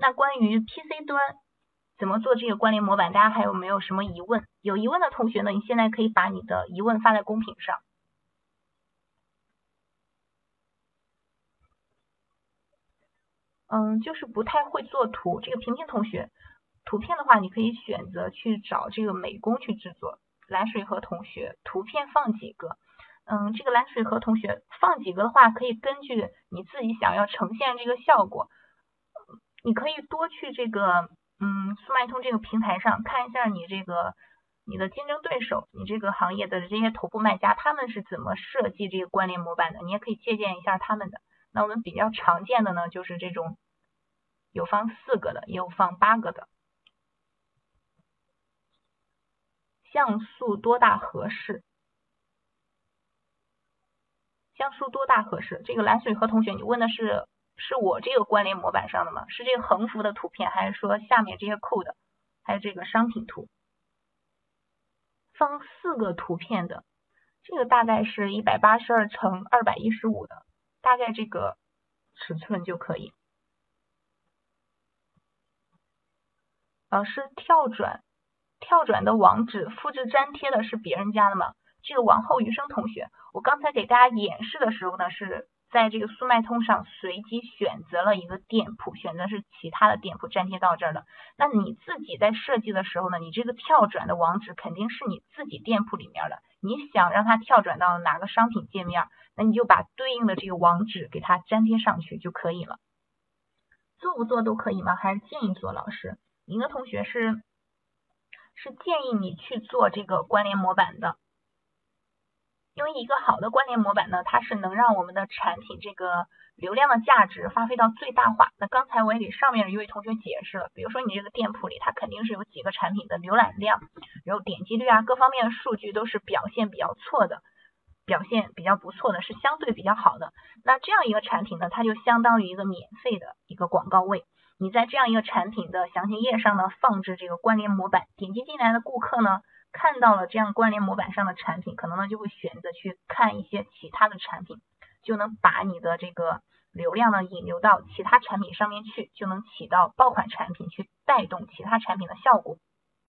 那关于 PC 端怎么做这个关联模板，大家还有没有什么疑问？有疑问的同学呢，你现在可以把你的疑问发在公屏上。嗯，就是不太会做图，这个平平同学，图片的话，你可以选择去找这个美工去制作。蓝水河同学，图片放几个？嗯，这个蓝水河同学放几个的话，可以根据你自己想要呈现这个效果，你可以多去这个嗯速卖通这个平台上看一下你这个你的竞争对手，你这个行业的这些头部卖家他们是怎么设计这个关联模板的，你也可以借鉴一下他们的。那我们比较常见的呢，就是这种有放四个的，也有放八个的。像素多大合适？像素多大合适？这个蓝水河同学，你问的是是我这个关联模板上的吗？是这个横幅的图片，还是说下面这些 code，还有这个商品图？放四个图片的，这个大概是一百八十二乘二百一十五的。大概这个尺寸就可以。老师跳转，跳转的网址复制粘贴的是别人家的吗？这个王后余生同学，我刚才给大家演示的时候呢，是在这个速卖通上随机选择了一个店铺，选择是其他的店铺粘贴到这儿的。那你自己在设计的时候呢，你这个跳转的网址肯定是你自己店铺里面的。你想让它跳转到哪个商品界面？那你就把对应的这个网址给它粘贴上去就可以了。做不做都可以吗？还是建议做？老师，您的同学是是建议你去做这个关联模板的，因为一个好的关联模板呢，它是能让我们的产品这个流量的价值发挥到最大化。那刚才我也给上面的一位同学解释了，比如说你这个店铺里，它肯定是有几个产品的浏览量，然后点击率啊，各方面的数据都是表现比较错的。表现比较不错的是相对比较好的，那这样一个产品呢，它就相当于一个免费的一个广告位。你在这样一个产品的详情页上呢，放置这个关联模板，点击进来的顾客呢，看到了这样关联模板上的产品，可能呢就会选择去看一些其他的产品，就能把你的这个流量呢引流到其他产品上面去，就能起到爆款产品去带动其他产品的效果。